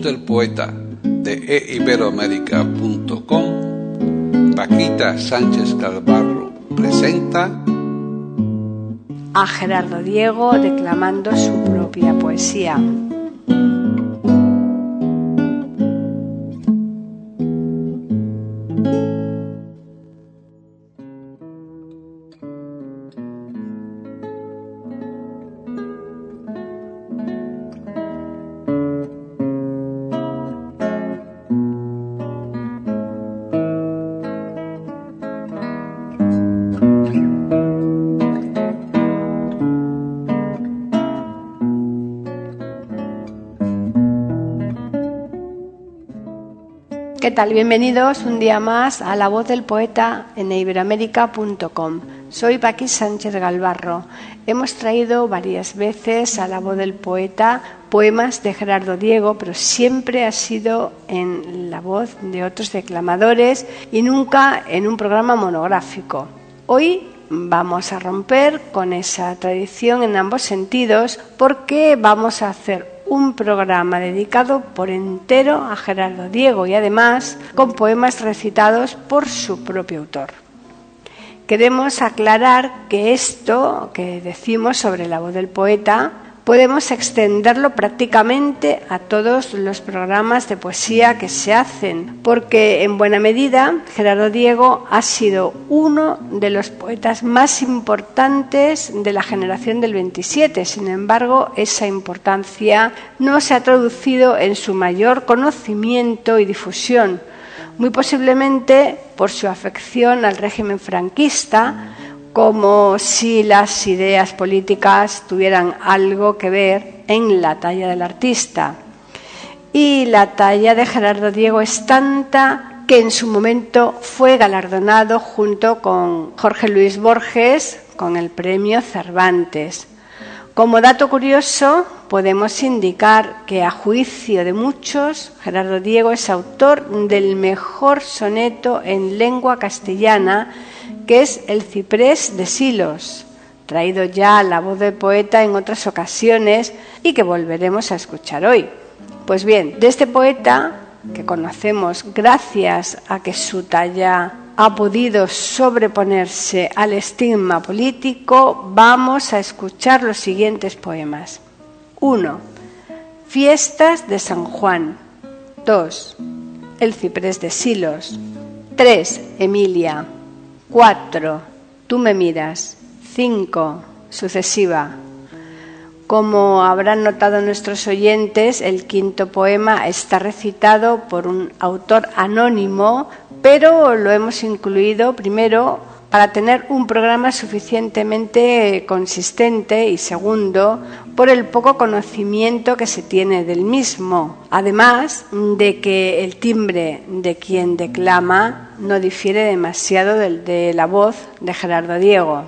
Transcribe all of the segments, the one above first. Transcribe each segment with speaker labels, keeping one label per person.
Speaker 1: Del poeta de eiberoamérica.com, Paquita Sánchez Calvarro presenta
Speaker 2: a Gerardo Diego declamando su propia poesía. ¿Qué tal? Bienvenidos un día más a La Voz del Poeta en iberoamérica.com. Soy Paqui Sánchez Galvarro. Hemos traído varias veces a La Voz del Poeta poemas de Gerardo Diego, pero siempre ha sido en la voz de otros declamadores y nunca en un programa monográfico. Hoy vamos a romper con esa tradición en ambos sentidos porque vamos a hacer un programa dedicado por entero a Gerardo Diego y además con poemas recitados por su propio autor. Queremos aclarar que esto que decimos sobre la voz del poeta podemos extenderlo prácticamente a todos los programas de poesía que se hacen, porque en buena medida Gerardo Diego ha sido uno de los poetas más importantes de la generación del 27. Sin embargo, esa importancia no se ha traducido en su mayor conocimiento y difusión, muy posiblemente por su afección al régimen franquista, como si las ideas políticas tuvieran algo que ver en la talla del artista. Y la talla de Gerardo Diego es tanta que en su momento fue galardonado junto con Jorge Luis Borges con el premio Cervantes. Como dato curioso, podemos indicar que a juicio de muchos, Gerardo Diego es autor del mejor soneto en lengua castellana que es el ciprés de Silos, traído ya a la voz del poeta en otras ocasiones y que volveremos a escuchar hoy. Pues bien, de este poeta, que conocemos gracias a que su talla ha podido sobreponerse al estigma político, vamos a escuchar los siguientes poemas. 1. Fiestas de San Juan. 2. El ciprés de Silos. 3. Emilia. 4. Tú me miras. 5. Sucesiva. Como habrán notado nuestros oyentes, el quinto poema está recitado por un autor anónimo, pero lo hemos incluido primero para tener un programa suficientemente consistente y segundo, por el poco conocimiento que se tiene del mismo, además de que el timbre de quien declama no difiere demasiado del de la voz de Gerardo Diego.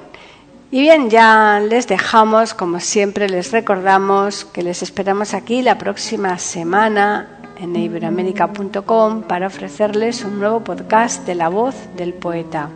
Speaker 2: Y bien, ya les dejamos, como siempre les recordamos que les esperamos aquí la próxima semana en iberoamérica.com para ofrecerles un nuevo podcast de la voz del poeta.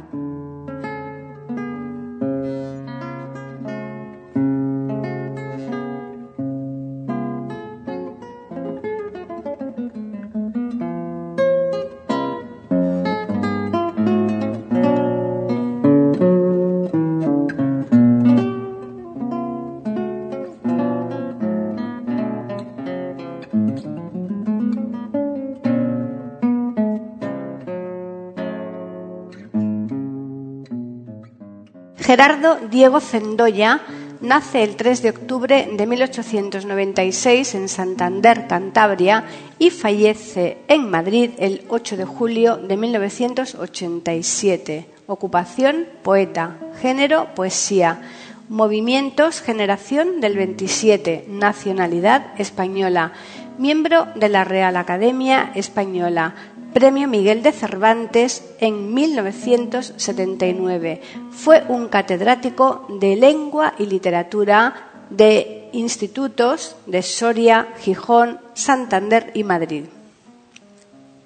Speaker 2: Gerardo Diego Zendoya nace el 3 de octubre de 1896 en Santander, Cantabria, y fallece en Madrid el 8 de julio de 1987. Ocupación, poeta. Género, poesía. Movimientos, generación del 27. Nacionalidad, española. Miembro de la Real Academia Española. Premio Miguel de Cervantes en 1979. Fue un catedrático de lengua y literatura de institutos de Soria, Gijón, Santander y Madrid.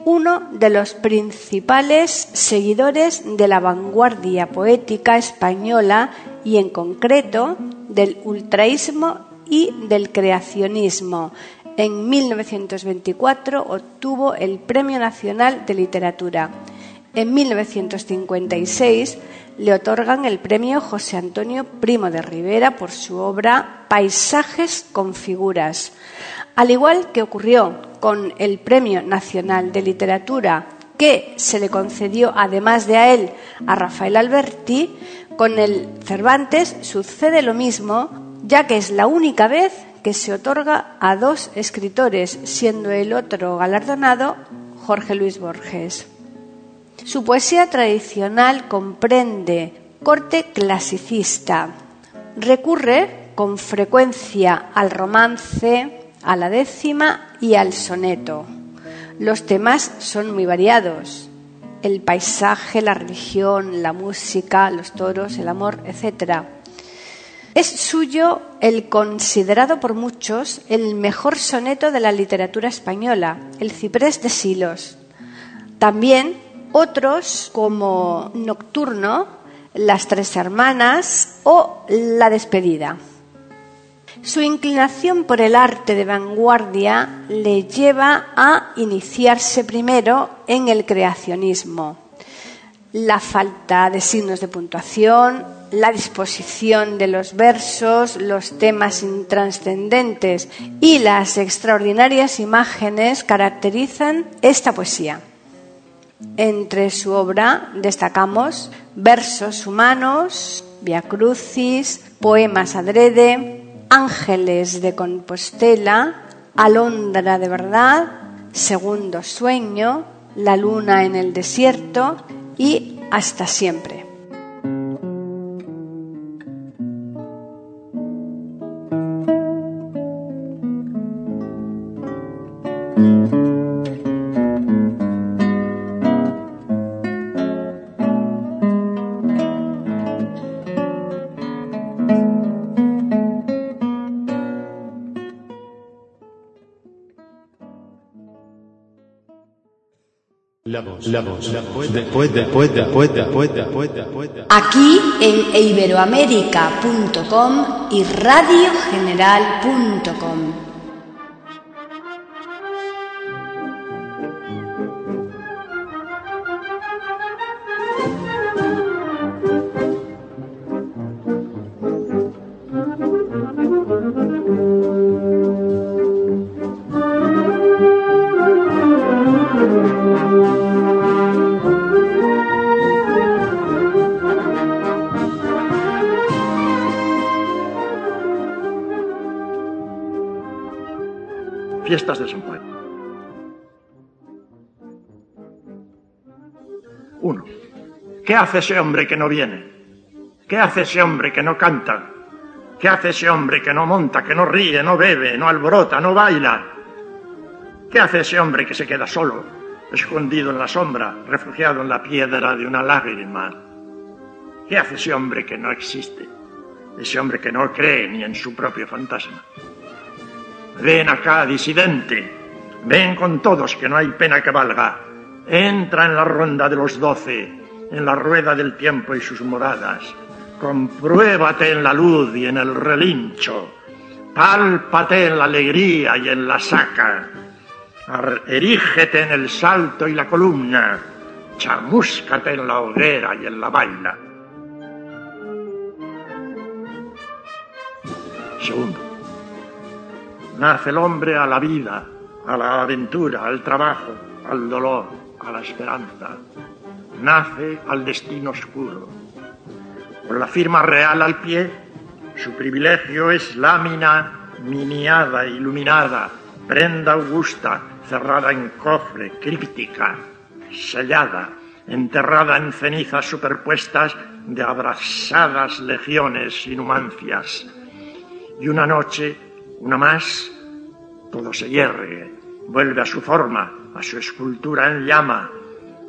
Speaker 2: Uno de los principales seguidores de la vanguardia poética española y en concreto del ultraísmo y del creacionismo, en 1924 obtuvo el Premio Nacional de Literatura. En 1956 le otorgan el premio José Antonio Primo de Rivera por su obra Paisajes con figuras. Al igual que ocurrió con el Premio Nacional de Literatura que se le concedió además de a él a Rafael Alberti, con el Cervantes sucede lo mismo, ya que es la única vez que se otorga a dos escritores, siendo el otro galardonado Jorge Luis Borges. Su poesía tradicional comprende corte clasicista. Recurre con frecuencia al romance, a la décima y al soneto. Los temas son muy variados. El paisaje, la religión, la música, los toros, el amor, etc. Es suyo el considerado por muchos el mejor soneto de la literatura española, El ciprés de Silos. También otros como Nocturno, Las tres hermanas o La despedida. Su inclinación por el arte de vanguardia le lleva a iniciarse primero en el creacionismo. La falta de signos de puntuación, la disposición de los versos, los temas intranscendentes y las extraordinarias imágenes caracterizan esta poesía. Entre su obra destacamos versos humanos, Via Crucis, poemas adrede, ángeles de Compostela, Alondra de verdad, Segundo sueño, La luna en el desierto y Hasta siempre. Aquí en iberoamérica.com y radiogeneral.com.
Speaker 3: hace ese hombre que no viene? ¿Qué hace ese hombre que no canta? ¿Qué hace ese hombre que no monta, que no ríe, no bebe, no alborota, no baila? ¿Qué hace ese hombre que se queda solo, escondido en la sombra, refugiado en la piedra de una lágrima? ¿Qué hace ese hombre que no existe? Ese hombre que no cree ni en su propio fantasma. Ven acá, disidente. Ven con todos, que no hay pena que valga. Entra en la ronda de los doce, en la rueda del tiempo y sus moradas. Compruébate en la luz y en el relincho. Pálpate en la alegría y en la saca. Erígete en el salto y la columna. Chamúscate en la hoguera y en la baila. Segundo nace el hombre a la vida, a la aventura, al trabajo, al dolor, a la esperanza. Nace al destino oscuro. Con la firma real al pie, su privilegio es lámina miniada, iluminada, prenda augusta, cerrada en cofre, críptica, sellada, enterrada en cenizas superpuestas de abrasadas legiones y numancias. Y una noche, una más, todo se hiergue, vuelve a su forma, a su escultura en llama,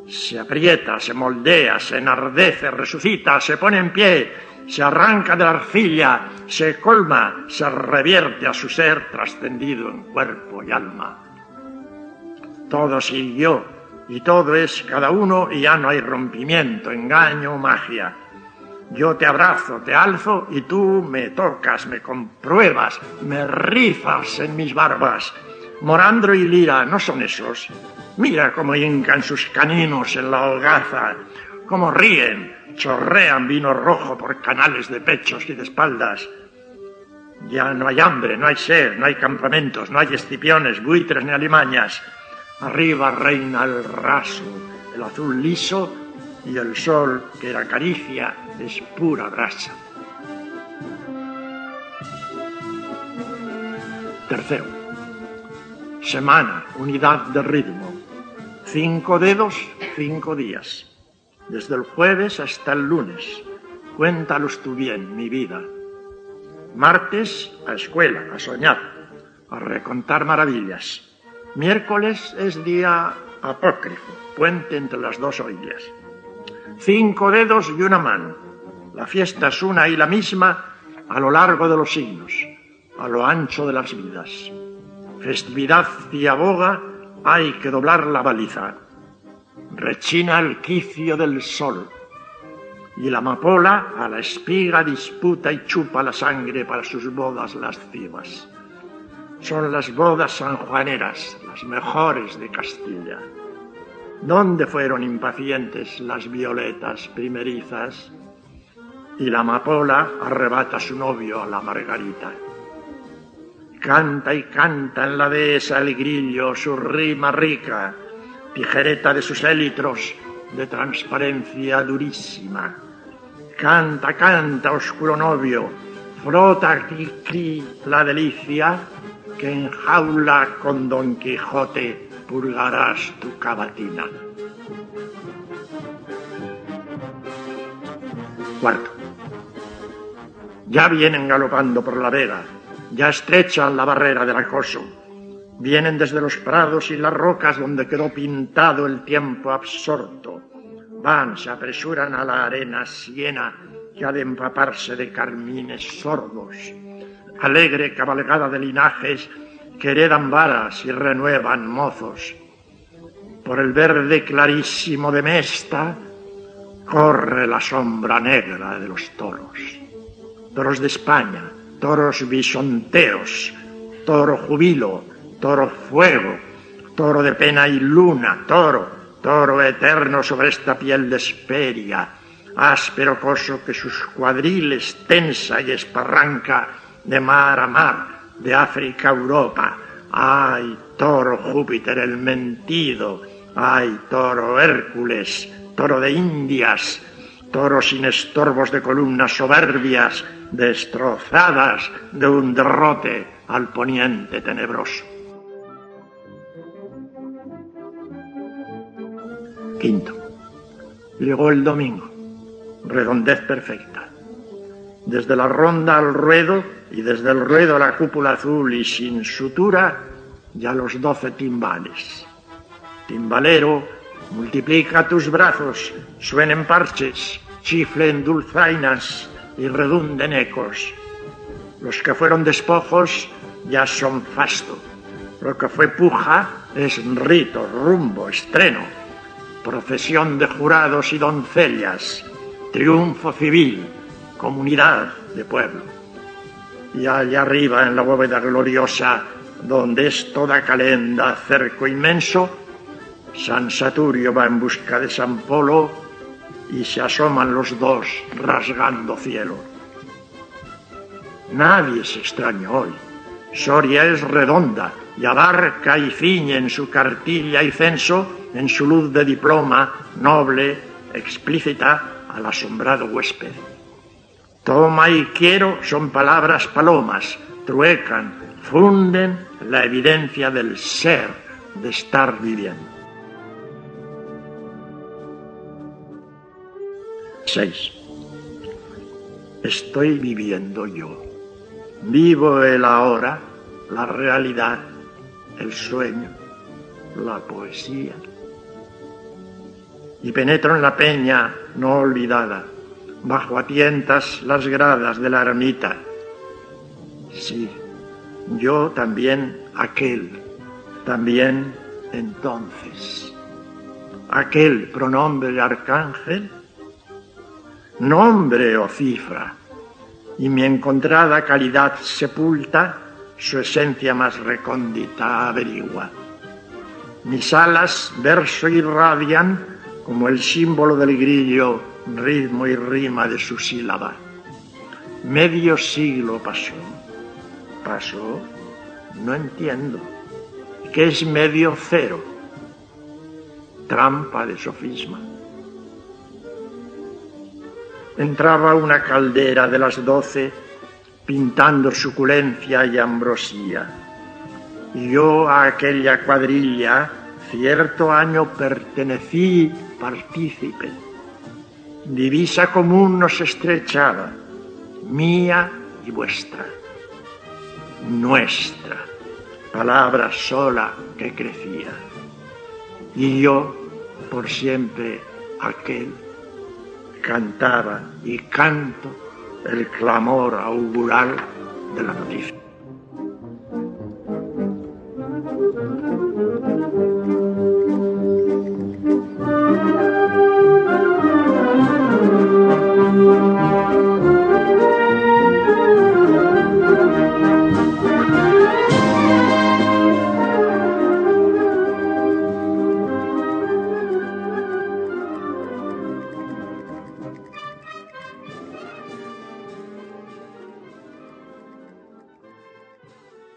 Speaker 3: se aprieta, se moldea, se enardece, resucita, se pone en pie, se arranca de la arcilla, se colma, se revierte a su ser trascendido en cuerpo y alma. Todo siguió y todo es cada uno y ya no hay rompimiento, engaño, magia. Yo te abrazo, te alzo y tú me tocas, me compruebas, me rizas en mis barbas. Morandro y Lira no son esos. Mira cómo hincan sus caninos en la hogaza, cómo ríen, chorrean vino rojo por canales de pechos y de espaldas. Ya no hay hambre, no hay sed, no hay campamentos, no hay escipiones, buitres ni alimañas. Arriba reina el raso, el azul liso y el sol que la acaricia es pura brasa. Tercero, semana, unidad de ritmo. Cinco dedos, cinco días. Desde el jueves hasta el lunes. Cuéntalos tú bien, mi vida. Martes, a escuela, a soñar, a recontar maravillas. Miércoles es día apócrifo, puente entre las dos orillas. Cinco dedos y una mano. La fiesta es una y la misma a lo largo de los siglos, a lo ancho de las vidas. Festividad y aboga, hay que doblar la baliza. Rechina el quicio del sol. Y la amapola a la espiga disputa y chupa la sangre para sus bodas lascivas. Son las bodas sanjuaneras, las mejores de Castilla. ¿Dónde fueron impacientes las violetas primerizas? Y la amapola arrebata a su novio a la margarita. Canta y canta en la dehesa el grillo su rima rica, tijereta de sus élitros de transparencia durísima. Canta, canta, oscuro novio, frota cri, la delicia que en jaula con Don Quijote purgarás tu cavatina. Cuarto. Ya vienen galopando por la vega, ya estrechan la barrera del acoso. Vienen desde los prados y las rocas donde quedó pintado el tiempo absorto. Van, se apresuran a la arena siena que ha de empaparse de carmines sordos. Alegre cabalgada de linajes que heredan varas y renuevan mozos. Por el verde clarísimo de Mesta corre la sombra negra de los toros. Toros de España, toros bisonteos, toro jubilo, toro fuego, toro de pena y luna, toro, toro eterno sobre esta piel de esperia, áspero coso que sus cuadriles tensa y esparranca de mar a mar, de África a Europa. Ay, toro Júpiter el mentido, ay, toro Hércules, toro de Indias, toro sin estorbos de columnas soberbias, destrozadas de un derrote al poniente tenebroso. Quinto. Llegó el domingo, redondez perfecta. Desde la ronda al ruedo y desde el ruedo a la cúpula azul y sin sutura, ya los doce timbales. Timbalero, multiplica tus brazos, suenen parches, chiflen dulzainas y redunden ecos. Los que fueron despojos ya son fasto. Lo que fue puja es rito, rumbo, estreno, procesión de jurados y doncellas, triunfo civil, comunidad de pueblo. Y allá arriba en la bóveda gloriosa, donde es toda calenda, cerco inmenso, San Saturio va en busca de San Polo y se asoman los dos rasgando cielo. Nadie se extraña hoy. Soria es redonda y abarca y ciñe en su cartilla y censo, en su luz de diploma, noble, explícita, al asombrado huésped. Toma y quiero son palabras palomas, truecan, funden la evidencia del ser, de estar viviendo. 6. Estoy viviendo yo. Vivo el ahora, la realidad, el sueño, la poesía. Y penetro en la peña no olvidada, bajo a tientas las gradas de la ermita. Sí, yo también aquel, también entonces. Aquel pronombre arcángel, nombre o cifra, y mi encontrada calidad sepulta, su esencia más recóndita averigua. Mis alas verso irradian como el símbolo del grillo, ritmo y rima de su sílaba. Medio siglo pasó. ¿Pasó? No entiendo. ¿Qué es medio cero? Trampa de sofisma. Entraba una caldera de las doce pintando suculencia y ambrosía. Y yo a aquella cuadrilla cierto año pertenecí partícipe. Divisa común nos estrechaba, mía y vuestra, nuestra, palabra sola que crecía. Y yo, por siempre aquel, cantaba y canto el clamor augural de la noticia.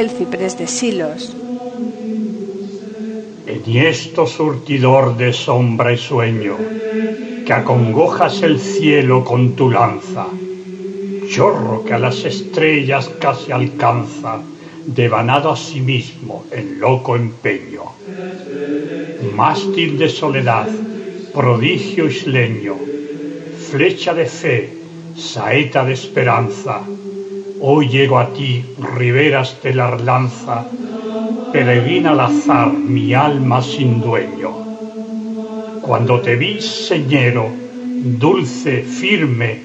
Speaker 2: El ciprés de Silos.
Speaker 4: Enhiesto surtidor de sombra y sueño, que acongojas el cielo con tu lanza, chorro que a las estrellas casi alcanza, devanado a sí mismo en loco empeño. Mástil de soledad, prodigio isleño, flecha de fe, saeta de esperanza, hoy llego a ti, riberas de la lanza, peregrina al azar mi alma sin dueño. Cuando te vi, señero, dulce, firme,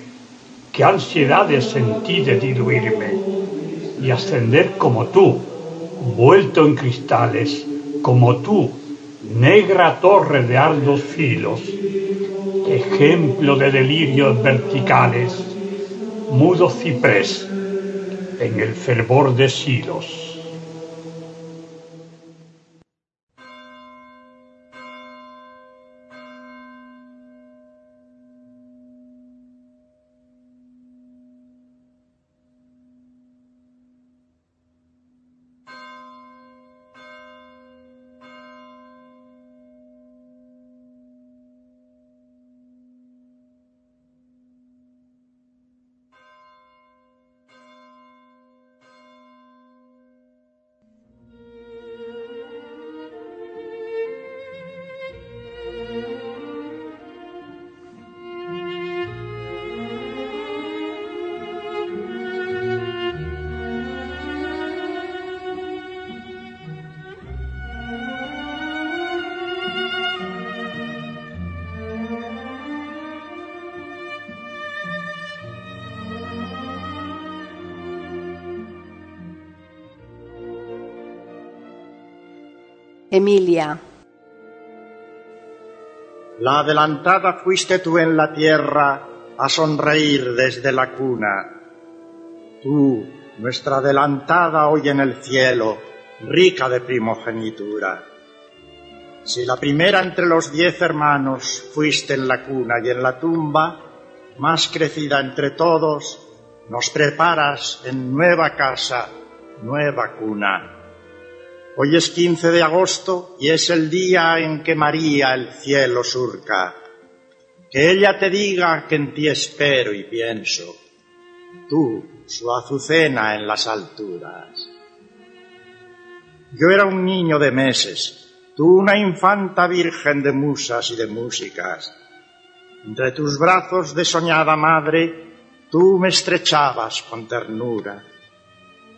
Speaker 4: qué ansiedades sentí de diluirme y ascender como tú, vuelto en cristales, como tú, negra torre de ardos filos, ejemplo de delirios verticales, mudo ciprés en el fervor de Silos.
Speaker 2: Emilia.
Speaker 5: La adelantada fuiste tú en la tierra a sonreír desde la cuna. tú, nuestra adelantada hoy en el cielo, rica de primogenitura. Si la primera entre los diez hermanos fuiste en la cuna y en la tumba, más crecida entre todos, nos preparas en nueva casa, nueva cuna. Hoy es 15 de agosto y es el día en que María el cielo surca. Que ella te diga que en ti espero y pienso. Tú, su azucena en las alturas. Yo era un niño de meses, tú una infanta virgen de musas y de músicas. Entre tus brazos de soñada madre, tú me estrechabas con ternura.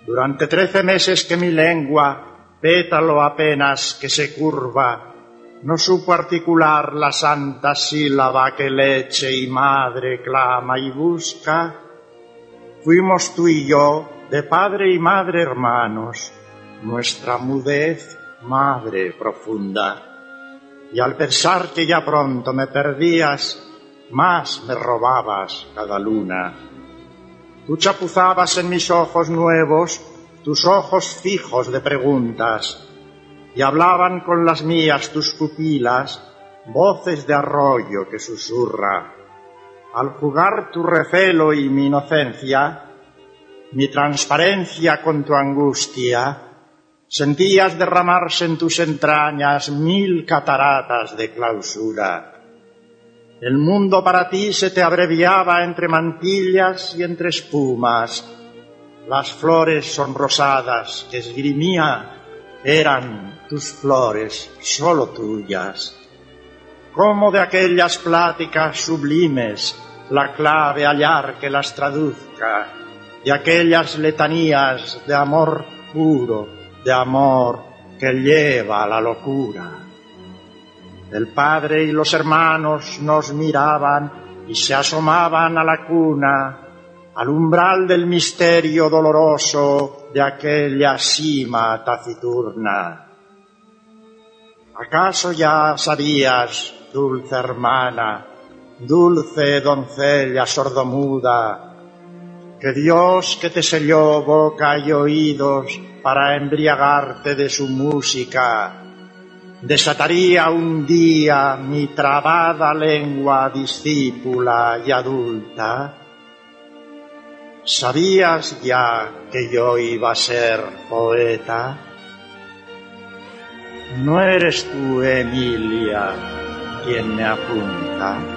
Speaker 5: Durante trece meses que mi lengua, pétalo apenas que se curva, no supo articular la santa sílaba que leche y madre clama y busca, fuimos tú y yo, de padre y madre hermanos, nuestra mudez madre profunda. Y al pensar que ya pronto me perdías, más me robabas cada luna. Tú chapuzabas en mis ojos nuevos tus ojos fijos de preguntas, y hablaban con las mías tus pupilas voces de arroyo que susurra. Al jugar tu recelo y mi inocencia, mi transparencia con tu angustia, sentías derramarse en tus entrañas mil cataratas de clausura. El mundo para ti se te abreviaba entre mantillas y entre espumas. Las flores sonrosadas que esgrimía eran tus flores solo tuyas. Como de aquellas pláticas sublimes la clave hallar que las traduzca, y aquellas letanías de amor puro, de amor que lleva a la locura. El padre y los hermanos nos miraban y se asomaban a la cuna, al umbral del misterio doloroso de aquella cima taciturna. ¿Acaso ya sabías, dulce hermana, dulce doncella sordomuda, que Dios que te selló boca y oídos para embriagarte de su música, desataría un día mi trabada lengua discípula y adulta? ¿Sabías ya que yo iba a ser poeta? ¿No eres tú, Emilia, quien me apunta?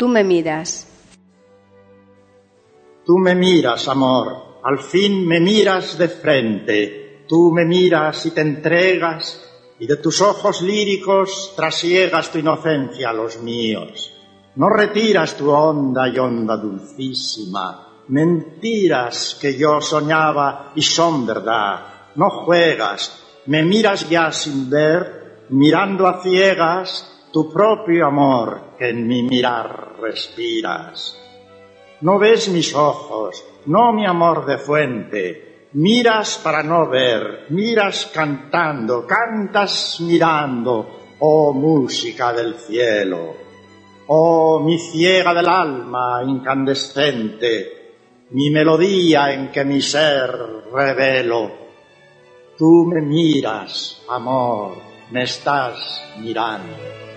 Speaker 2: Tú me miras.
Speaker 5: Tú me miras, amor, al fin me miras de frente, tú me miras y te entregas, y de tus ojos líricos trasiegas tu inocencia a los míos. No retiras tu honda y honda dulcísima, mentiras que yo soñaba y son verdad. No juegas, me miras ya sin ver, mirando a ciegas tu propio amor que en mi mirar respiras. No ves mis ojos, no mi amor de fuente, miras para no ver, miras cantando, cantas mirando, oh música del cielo, oh mi ciega del alma incandescente, mi melodía en que mi ser revelo. Tú me miras, amor, me estás mirando.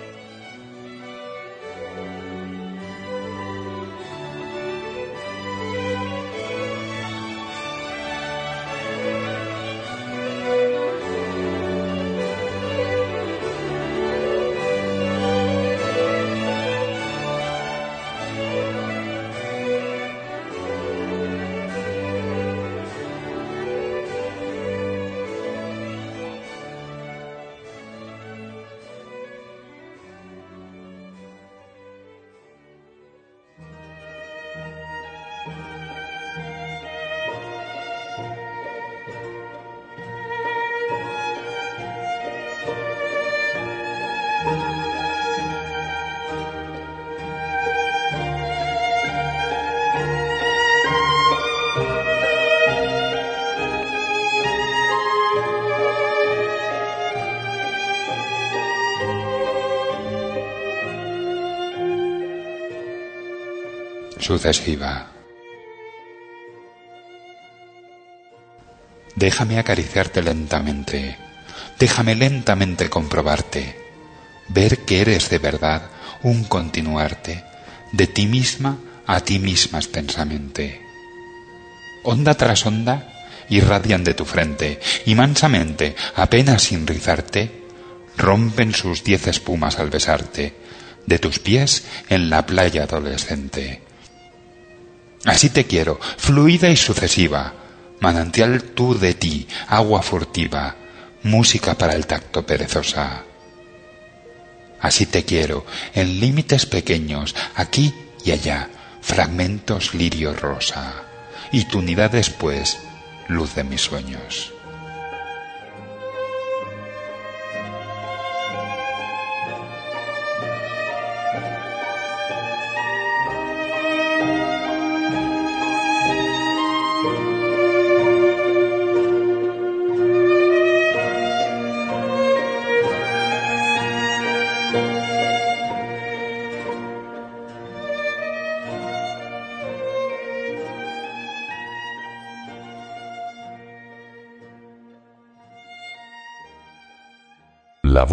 Speaker 6: Sucesiva. Déjame acariciarte lentamente, déjame lentamente comprobarte, ver que eres de verdad un continuarte, de ti misma a ti misma extensamente. Onda tras onda irradian de tu frente y mansamente, apenas sin rizarte, rompen sus diez espumas al besarte, de tus pies en la playa adolescente. Así te quiero, fluida y sucesiva, manantial tú de ti, agua furtiva, música para el tacto perezosa. Así te quiero, en límites pequeños, aquí y allá, fragmentos lirio rosa, y tu unidad después, luz de mis sueños.